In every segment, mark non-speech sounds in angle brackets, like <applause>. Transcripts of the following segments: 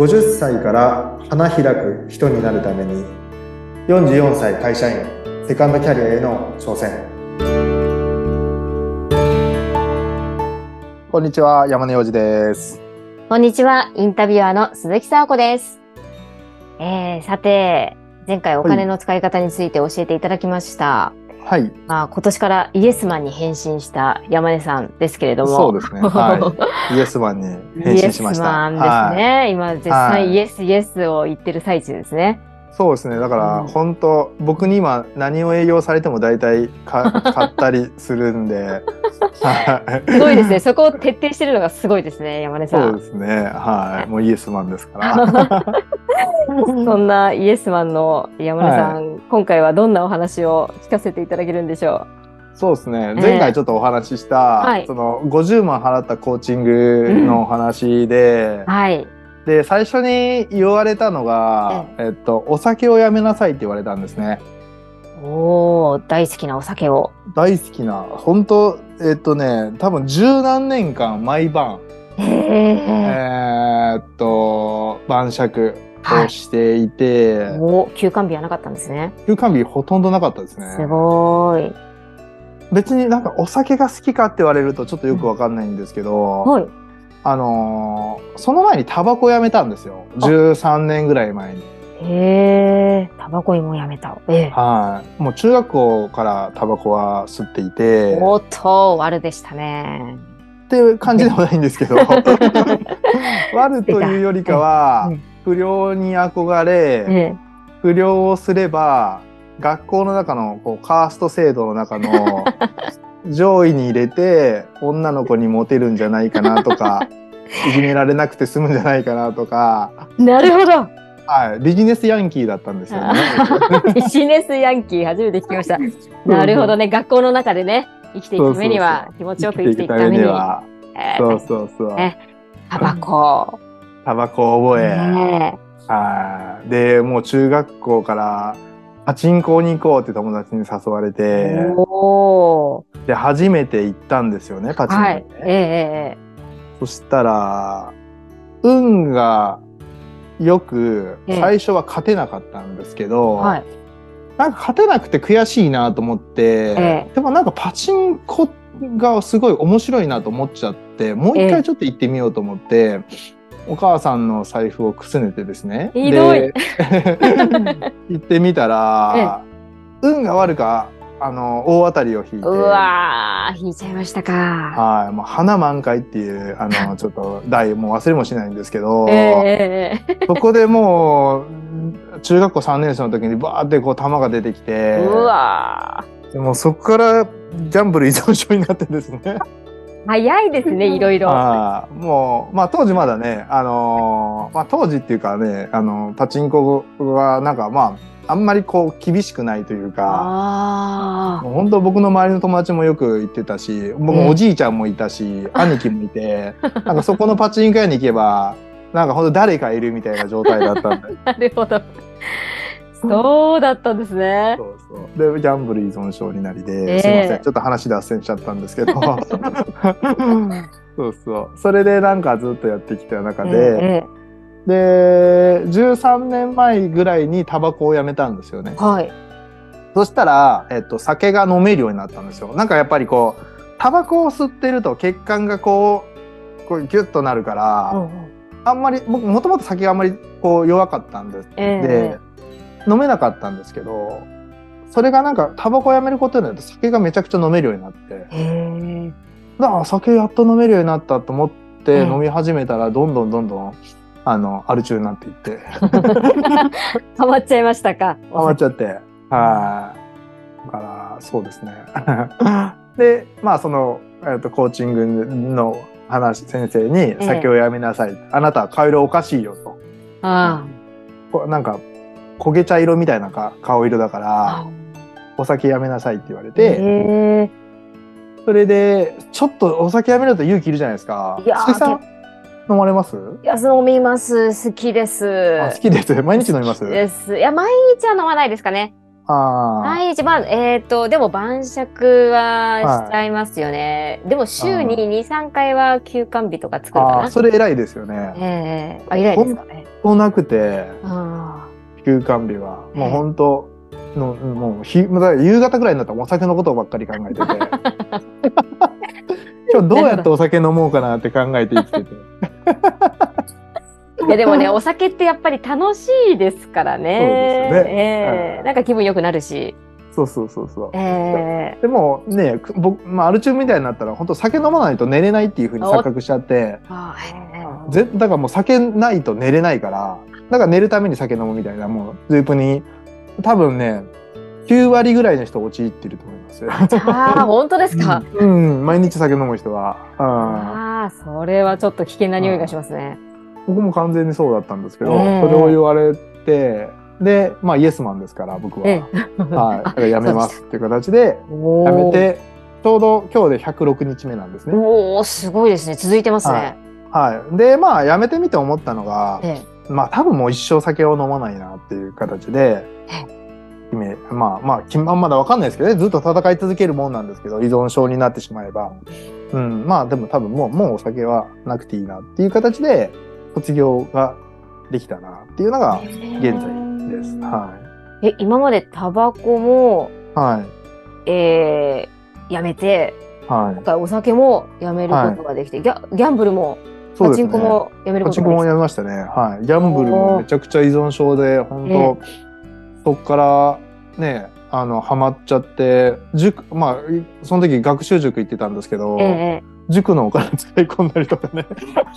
50歳から花開く人になるために44歳会社員セカンドキャリアへの挑戦。こんにちは山根洋二です。こんにちはインタビュアーの鈴木沙子です、えー、さて前回お金の使い方について教えていただきました、はい。まあ、今年からイエスマンに変身した山根さんですけれども。そうですね。はい。<laughs> イエスマンに変身しました。イエスマンですね、今絶賛イエスイエスを言ってる最中ですねそうですね。だからうん。本当、僕に今何を営業されても大体か <laughs> 買ったりするんで。はい。すごいですね。そこを徹底してるのがすごいですね山根さそうんですね。はい。もうイエスマンですから。<laughs> そんなイエスマンの山根さん、今回はどんなお話を聞かせていただけるんでしょそうですね。ええ前回ちょっとお話しした、はい。その50万払ったコーチングのお話でう、はいで最初に言われたのが、えっと、お酒をやめなさいって言われたんですねおー大好きなお酒を大好きな本当えっとね多分十何年間毎晩へええーっと晩酌をしていて、お休館日はなかったんですね。休館日ほとんどなかったですねすごーい。別になんかお酒が好きかって言われるとちょっとよくわかんないんですけど、はい。あのーその前にタバコやめたんですよ。13年ぐらい前に。へえ、タバコもやめた。ええ。はい。もう中学校からタバコは吸っていて。おっと、悪でしたね。っていう感じでもないんですけど。<laughs> 悪というよりかはうん。不良に憧れえ。不良をすれば学校の中のこうカースト制度の中の <laughs> 上位に入れて女の子にモテるんじゃないかなとか <laughs> いじめられなくて済むんじゃないかなとか、え。なるほど。はい、ビジネスヤンキーだったんですよね。<laughs> ビジネスヤンキー、初めて聞きました。なるほどね。学校の中でね、生きていくためには、気持ちよく生きていくために。はええそうそうそうねタバコ。タバコを覚え、ねはいでもう中学校からパチンコに行こうって友達に誘われえて。で初めて行ったんですよねパチンコにね、はい。えええそしたら運がよくええ最初は勝てなかったんですけど、えはい。なんか勝てなくて悔しいなと思って、ええでもなんかパチンコがすごい面白いなと思っちゃってもう一ええ回ちょっと行ってみようと思って、お母さんの財布をくすねてですね。ひどい。で <laughs> 行ってみたら、運が悪かあの大当たりを引いて。うわー、引いちゃいましたか。はい、もう花満開っていうあの <laughs> ちょっと題もう忘れもしないんですけど、ええええそこでもう中学校3年生の時にバーってこう玉が出てきてうわでもそこからギャンブル依存症になってですね。ー早いですね、いろいろ。もう、まあ、当時まだね、あのーまあ、当時っていうかねあのパチンコはなんかまああんまりこう厳しくないというか。あもう本当僕の周りの友達もよく行ってたし僕もおじいちゃんもいたし、兄貴もいてなんかそこのパチンコ屋に行けばなんか本当誰かいるみたいな状態だったんであ、<laughs> なるほど。<laughs> そうだったんですね。そうそう。でギャンブル依存症になりで、ええ。すいません。ちょっと話脱線しちゃったんですけど。<laughs> そうそう。それでなんかずっとやってきた中で、えで13年前ぐらいにタバコをやめたんですよね。え。はい。そしたら、えっと、酒が飲めるようになったんですよ。なんかやっぱりこうタバコを吸ってると血管がこうこうギュッとなるから、うんうん。あんまり僕もともと酒があんまりこう弱かったんです、ええ。で飲めなかったんですけどそれがなんかタバコをやめることによって酒がめちゃくちゃ飲めるようになって。だから酒やっと飲めるようになったと思ってええ飲み始めたらどんどんどんどんあのアル中になっていって。<laughs> ハマっちゃいましたか？ハマっちゃって。はい。だからそうですね。<laughs> でまあその、えっとコーチングの話先生に「酒をやめなさい、あなたは顔色おかしいよ」と。あ。こうなんか焦げ茶色みたいなか顔色だかあ。らお酒やめなさいって言われへて、え。それでちょっとお酒やめると勇気いるじゃないですか。いや飲まれます？いや、飲みます。好きです。あ好きです。毎日飲みます？です。いや、毎日は飲まないですかね。ああ。毎日、まあ、えっ、と、でも晩酌はしちゃいますよね。でも週に2、3回は休館日とか作るかな。それ偉いですよね。ええあ、偉いですかね。そうなくて、あ休館日は。もうええ本当の、もう夕方ぐらいになったらお酒のことばっかり考えてて。<laughs> 今日どうやってお酒飲もうかなって考えて生きてて。あいや、でもね、お酒ってやっぱり楽しいですからね。そうですよねはいええなんか気分良くなるし。そうそうそうそう。ええでもね、く僕、まあ、アル中みたいになったら、本当酒飲まないと寝れないっていうふうに錯覚しちゃって、あええぜだからもう酒ないと寝れないから、だから寝るために酒飲むみたいな、もう、ループに、多分ね、9割ぐらいの人陥ってると思いますよ。じゃあ、本当ですか？うん、うん毎日酒飲む人は。うんああ、それはちょっと危険な匂いがしますね。僕も完全にそうだったんですけど、ええそれを言われて、で、まあイエスマンですから、僕は。えはい。だからやめますっていう形で、おやめて、ちょうど今日で106日目なんですね。おおすごいですね。続いてますね。はい。で、まあ、やめてみて思ったのが、えまあ、多分もう一生酒を飲まないなっていう形でえ、決め、まあ、まあ、きまだわかんないですけどね、ずっと戦い続けるもんなんですけど、依存症になってしまえば。うん、まあ、でも多分もう、もうお酒はなくていいなっていう形で、卒業ができたなっていうのがえ現在です。はえ、今までタバコも、い。はい。えー、やめて、はい今。回お酒もやめることができて、ギャギャンブルも、パチンコもやめるパチンコもやめましたね。はい。ギャンブルもめちゃくちゃ依存症で、本当、そっからね、あの、ハマっちゃって、塾、まあ、その時学習塾行ってたんですけど、た。え塾のお金使い込んだりとかね。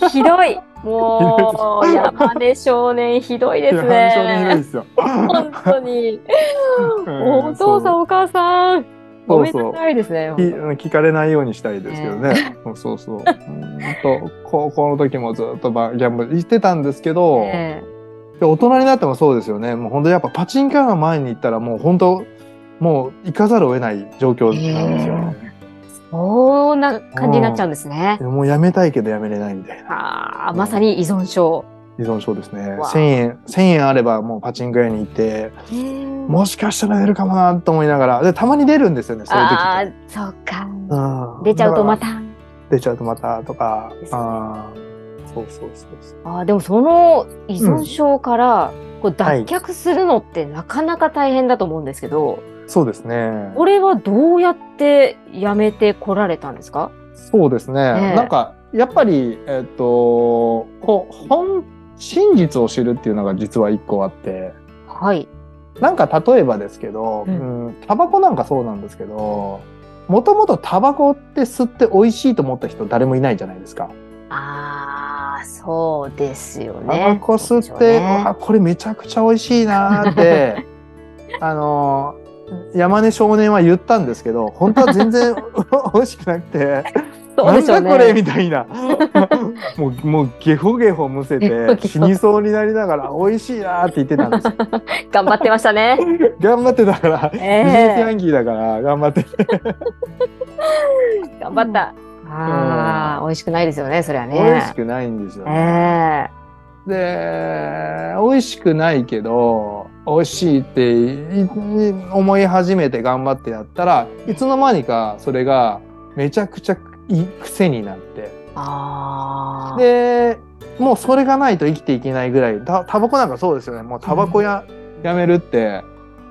えひどい <laughs> もう、山根少年ひどいですね。すよ。本当に。<laughs> うんお父さん、お母さん、ごめんなさいですね。き聞かれないようにしたいですけどね。そうそうそう。うんと高校の時もずっとバギャンブル行ってたんですけど、えで大人になってもそうですよね。もう本当やっぱパチンカーの前に行ったらもう本当もう行かざるを得ない状況なんですよね。えそんな感じになっちゃうんですね。もうやめたいけどやめれないみたいなああ、まさに依存症。依存症ですね。わあ1000円、1000円あればもうパチンコ屋に行って、もしかしたら出るかもなと思いながら、で、たまに出るんですよね、そういう時ああそうか。うん出ちゃうとま。た。ら出ちゃうとまたとか。あーそうそうそうそう。あーでもその依存症からこう脱却するのってなかなか大変だと思うんですけど、そうですね。これはどうやってやめてこられたんですか？そうですね。ええなんか、やっぱり、えっと、こう、本、真実を知るっていうのが実は一個あって、はい。なんか例えばですけど、ううんん、タバコなんかそうなんですけど、もともとタバコって吸って美味しいと思った人誰もいないじゃないですか。ああ、そうですよタバね。コ吸って、ねあこれめちゃくちゃ美味しいなーって、<laughs> あのー、山根少年は言ったんですけど、本当は全然 <laughs> 美味しくなくて、そうでしょうね。なんだこれみたいな。<laughs> もう、もうゲホゲホむせて、死にそうになりながら、美味しいなーって言ってたんですよ。<laughs> 頑張ってましたね。頑張ってたから、ビジネスヤええンキーだから、頑張って。頑張った。ああ、美味しくないですよね、それはね。美味しくないんですよね。えで、美味しくないけど、美味しいってい思い始めて頑張ってやったらいつの間にかそれがめちゃくちゃい癖になって。ああ。でもうそれがないと生きていけないぐらい。タタバコなんかそうですよね。もうタバコや,、やめるって。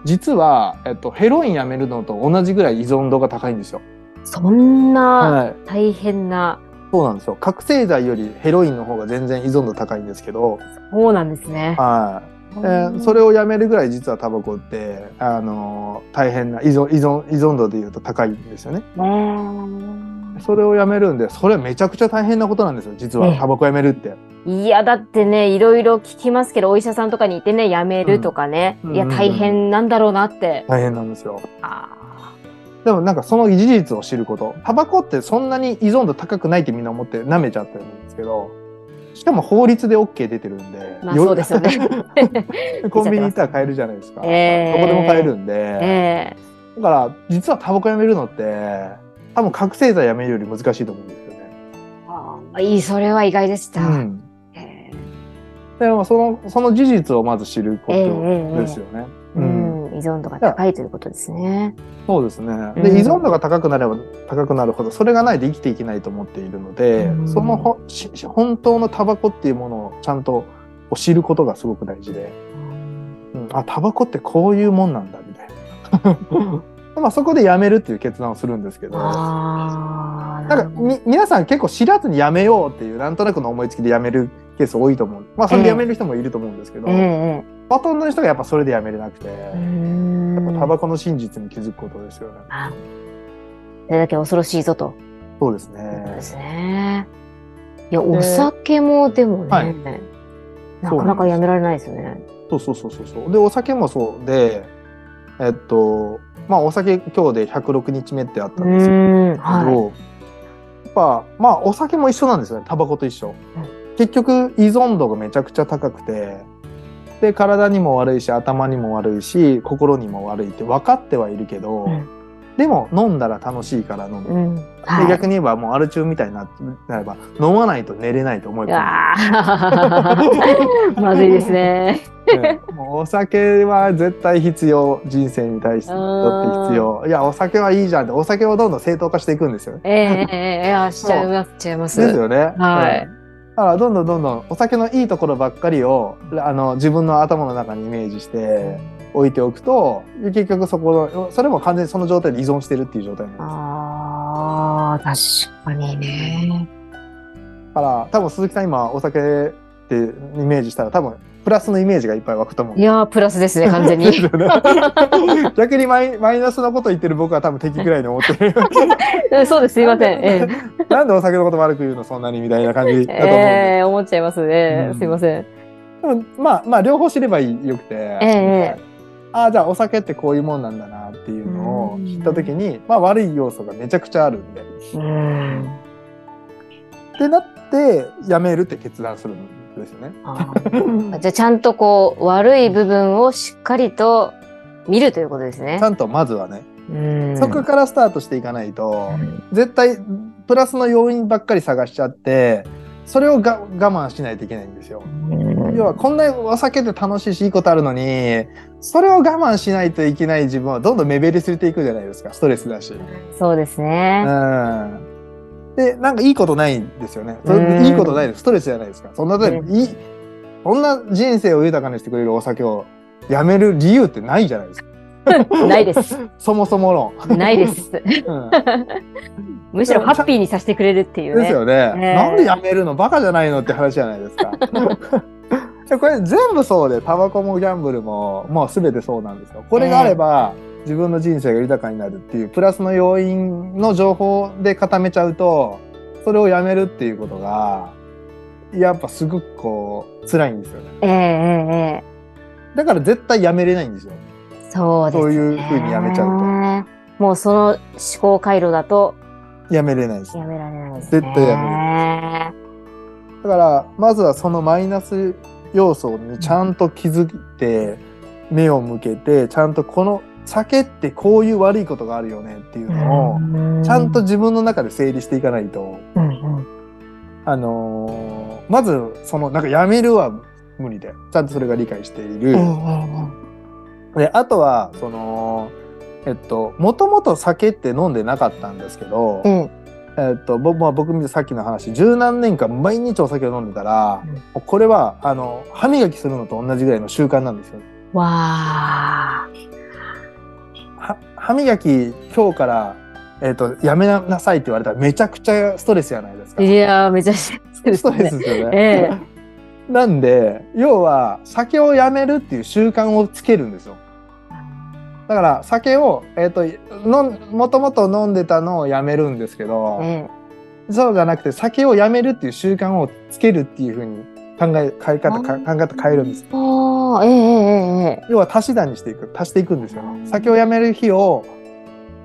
実は、えっと、ヘロインやめるのと同じぐらい依存度が高いんですよ。そんなはい、大変な、そうなんですよ。覚醒剤よりヘロインの方が全然依存度高いんですけど、そうなんですね。はいえーそれをやめるぐらい実はタバコって、あのー大変な依存依存依存度でいうと高いんですよね。ねそれをやめるんでそれはめちゃくちゃ大変なことなんですよ実は。ええ。タバコやめるって。いや、だってね、いろいろ聞きますけど、お医者さんとかにいてね、やめるとかね、いや、うん。うん。うん大変なんだろうなって。大変なんですよ。あでもなんかその事実を知ること。タバコってそんなに依存度高くないってみんな思って舐めちゃってるんですけどしかも法律で OK 出てるんで、まあそうですよね。<laughs> コンビニ行ったら買えるじゃないですか、<laughs> ええどこでも買えるんで、ええだから実はタバコやめるのって多分覚醒剤やめるより難しいと思うんですよね。ああいい、それは意外でした。うん。えでもそのその事実をまず知ることええですよね。えうん、依存度が高いということですね。そうですね。うん。で、依存度が高くなれば高くなるほど、それがないと生きていけないと思っているので、うん。そのほし本当のタバコっていうものをちゃんと知ることがすごく大事で、うん、あ、タバコってこういうもんなんだ、みたいな。<laughs> まあそこでやめるっていう決断をするんですけど、なんかみ皆さん結構知らずにやめようっていうなんとなくの思いつきでやめるケース多いと思う。まあそれでやめる人もいると思うんですけど、ええほとんどの人がやっぱそれでやめれなくて、やっぱタバコの真実に気づくことですよね。あそれだけ恐ろしいぞと。そうですそうでね。すね。いや、お酒もでもね、はいなかなかやめられないですよね。そうそうそうそうそう。で、お酒もそうで、えっと、まあお酒今日で106日目ってあったうんですけど、はやっぱまあお酒も一緒なんですよねタバコと一緒、うん結局依存度がめちゃくちゃ高くてで体にも悪いし頭にも悪いし心にも悪いって分かってはいるけど、うんでも飲んだら楽しいから飲む、い。うん。ではい。逆に言えばもうアル中みたいにななれば飲まないと寝れないと思えば <laughs> まずいですね。ねもうお酒は絶対必要人生に対してとって必要いやお酒はいいじゃんってお酒をどんどん正当化していくんですよね。ええええええあしちゃいます、しちゃいます。ですよね。はいうんだからどんどんどんどんお酒のいいところばっかりをあの自分の頭の中にイメージして置いておくと結局そこのそれも完全にその状態で依存してるっていう状態なんです。ああ、確かにね。だから多分鈴木さん今お酒ってイメージしたら多分プラスのイメージがいっぱい湧くと思う。いやー、プラスですね、完全に。<laughs> <laughs> 逆にマイマイナスなこと言ってる僕は多分敵ぐらいに思ってる。え <laughs> そうです、すいません。えなんでお酒のこと悪く言うのそんなにみたいな感じえだと思。ええ思っちゃいますね。うんすいません。でもまあまあ両方知ればいいよくて、ええああじゃあお酒ってこういうもんなんだなっていうのをうん知った時に、まあ悪い要素がめちゃくちゃあるんで。うん。ってなってやめるって決断するんですよね。<laughs> じゃあちゃんとこう悪い部分をしっかりと見るということですねち。ゃんとまずはね、うんそこからスタートしていかないと、うん絶対プラスの要因ばっかり探しちゃってそれをが我慢しないといけないんですよ。要はこんなお酒って楽しいしいいことあるのにそれを我慢しないといけない自分はどんどん目減りされていくじゃないですかストレスだし。そうですね。うんでなんかいいことないんですよね。それうんいいことないですストレスじゃないですか。そんな例えばいいそんな人生を豊かにしてくれるお酒をやめる理由ってないじゃないですか。<laughs> ないです。<laughs> そもそもの。ないです。うん <laughs> むしろハッピーにさせてくれるっていうね。ですよね、ねなんでやめるのバカじゃないのって話じゃないですか。でこれ全部そうでタバコもギャンブルももう全てそうなんですよ。これがあれば、自分の人生が豊かになるっていうプラスの要因の情報で固めちゃうとそれをやめるっていうことがやっぱすごくこう辛いんですよね。えええええだから絶対やめれないんですよ。えそうですね。そういう風にやめちゃうともうその思考回路だとやめれないです。やめられないですね。絶対やめれだからまずはそのマイナス要素にちゃんと気づいて目を向けてちゃんとこの酒ってこういう悪いことがあるよねっていうのをちゃんと、自分の中で整理していかないと、うんうん。あのーまずそのなんかやめるは無理で。ちゃんとそれが理解している。であとはそのえっともともと酒って飲んでなかったんですけど、うん。えっと、僕まあ僕さっきの話十何年間毎日お酒を飲んでたら、うん。これはあの歯磨きするのと同じぐらいの習慣なんですよ。わあ。は歯磨き今日から、えっとやめなさいって言われたらめちゃくちゃストレスじゃないですか。いやー、めちゃくちゃストレ。スですよね。ええなんで要は酒をやめるっていう習慣をつけるんですよ。だから酒を、えっとのんもともと飲んでたのをやめるんですけど、えそうじゃなくて酒をやめるっていう習慣をつけるっていうふうに考え変え方か考え方変えるんです。えああ、えええええ要は足し算にしていく足していくんですよ。うん酒をやめる日を、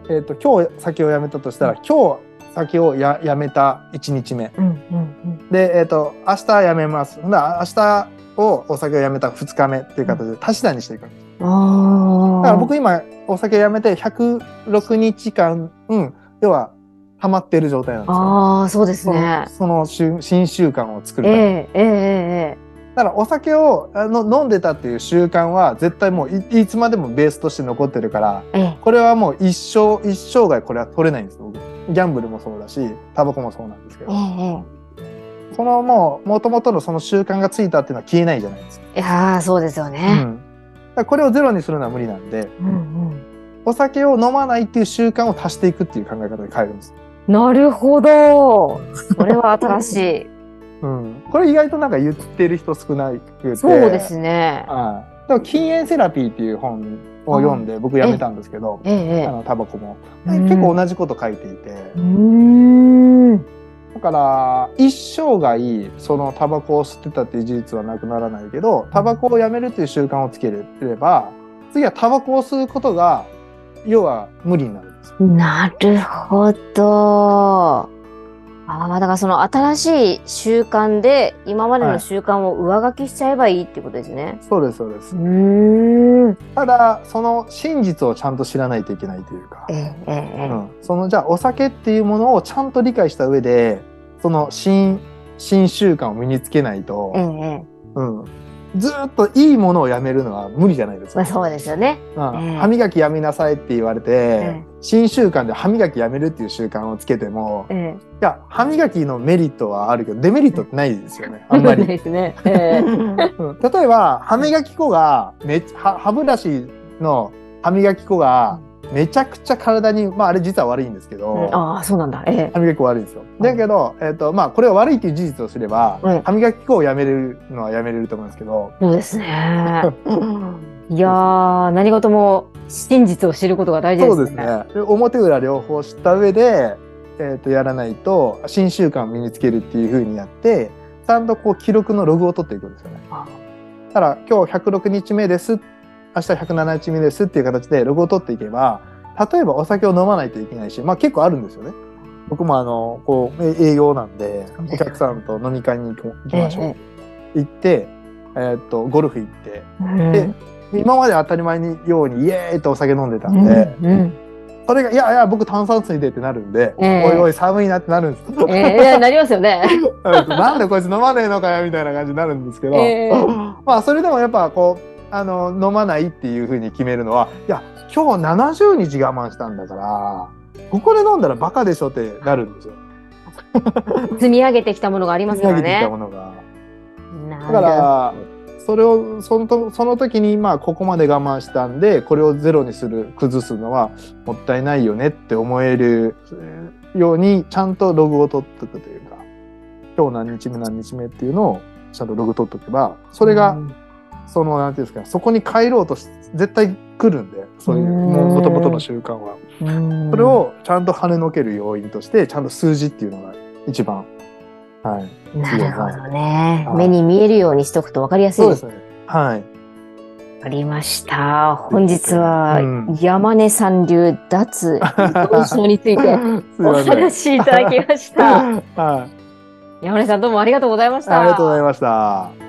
えー、と今日酒をやめたとしたら今日酒をややめた1日目。えうんうん。で、えー、と明日やめます。ほんなら明日をお酒をやめた2日目っていう形で足し算にしていくんです。うん。ああ。だから僕今お酒やめて106日間、うん、要は溜まってる状態なんですよああ、そうですそのね。その習新習慣を作るえためにえええええだだからお酒をあの飲んでたっていう習慣は絶対もういいつまでもベースとして残ってるからええ。これはもう一生一生涯これは取れないんです僕ギャンブルもそうだしタバコもそうなんですけどええ。そのもう元々のその習慣がついたっていうのは消えないじゃないですか。いやーそうですようね。ん、だからこれをゼロにするのは無理なんでうんお酒を飲まないっていう習慣を足していくっていう考え方で変えるんです。うん。なるほど。それは新しい。<laughs> うん、これ意外となんか言ってる人少なくてそうですね。はい。でも禁煙セラピーっていう本を読んで僕やめたんですけど、えええあのタバコも、うん結構同じこと書いていて。だから一生涯そのタバコを吸ってたっていう事実はなくならないけど、タバコをやめるっていう習慣をつければ、次はタバコを吸うことが要は無理になる。なるほど。ああ、だからその新しい習慣で今までの習慣を上書きしちゃえばいいってことですね。そうですそうですう。ーん。ただその真実をちゃんと知らないといけないというかえ、えええうん、そのじゃあお酒っていうものをちゃんと理解した上でその新新習慣を身につけないとええ、え。うん、ずーっといいものをやめるのは無理じゃないですか。まあそうですよね。うんええ歯磨きやめなさいって言われて、え新習慣で歯磨きやめるっていう習慣をつけてもええ。いや歯磨きのメリットはあるけどデメリットってないですよね <laughs> あんまり。ですね。ええ。うん例えば歯磨き粉がめ歯歯ブラシの歯磨き粉がめちゃくちゃ体にまああれ実は悪いんですけど、うんああ、そうなんだ。ええ。歯磨き粉悪いんですよ。だけど、えっ、とまあこれは悪いっていう事実をすれば、うん歯磨き粉をやめれるのはやめれると思うんですけど、そうですね。<laughs> いやー、何事も真実を知ることが大事ですね。そうですね。で表裏両方知った上で、えっ、とやらないと新習慣を身につけるっていう風にやって、ちゃんとこう記録のログを取っていくんですよね。あだから今日106日目です。明日107日目ですっていう形でログを取っていけば、例えばお酒を飲まないといけないし、まあ結構あるんですよね。僕もあの、こう、え営業なんで、お客さんと飲み会に行きましょう。え行って、えーっと、ゴルフ行って、うんで今まで当たり前にようにイエーイとお酒飲んでたうんんで、うんそれが、いやいや、僕炭酸水でってなるんで、ええおいおい寒いなってなるんです。ええいやなりますよね。<laughs> なんでこいつ飲まねえのかよみたいな感じになるんですけど、ええ <laughs> まあそれでもやっぱこう、あの、飲まないっていうふうに決めるのは、いや、今日70日我慢したんだから、ここで飲んだらバカでしょってなるんですよ。積み上げてきたものがありますから積み上げてきたね。ものが。だだから、それをそのとその時にまあここまで我慢したんでこれをゼロにする崩すのはもったいないよねって思えるえーようにちゃんとログを取っておくというか今日何日目何日目っていうのをちゃんとログ取っておけばそれがそのなんていうんですかそこに帰ろうとし絶対来るんでそういううんもともとの習慣はうんそれをちゃんと跳ねのける要因としてちゃんと数字っていうのが一番はいなるほどねは。い目に見えるようにしとくと分かりやすいで。そうですすねはいわかりました。本日はうん山根さん流脱依存症について <laughs> お話しいただきました。<laughs> はい。山根さんどうもありがとうございました。ありがとうございました。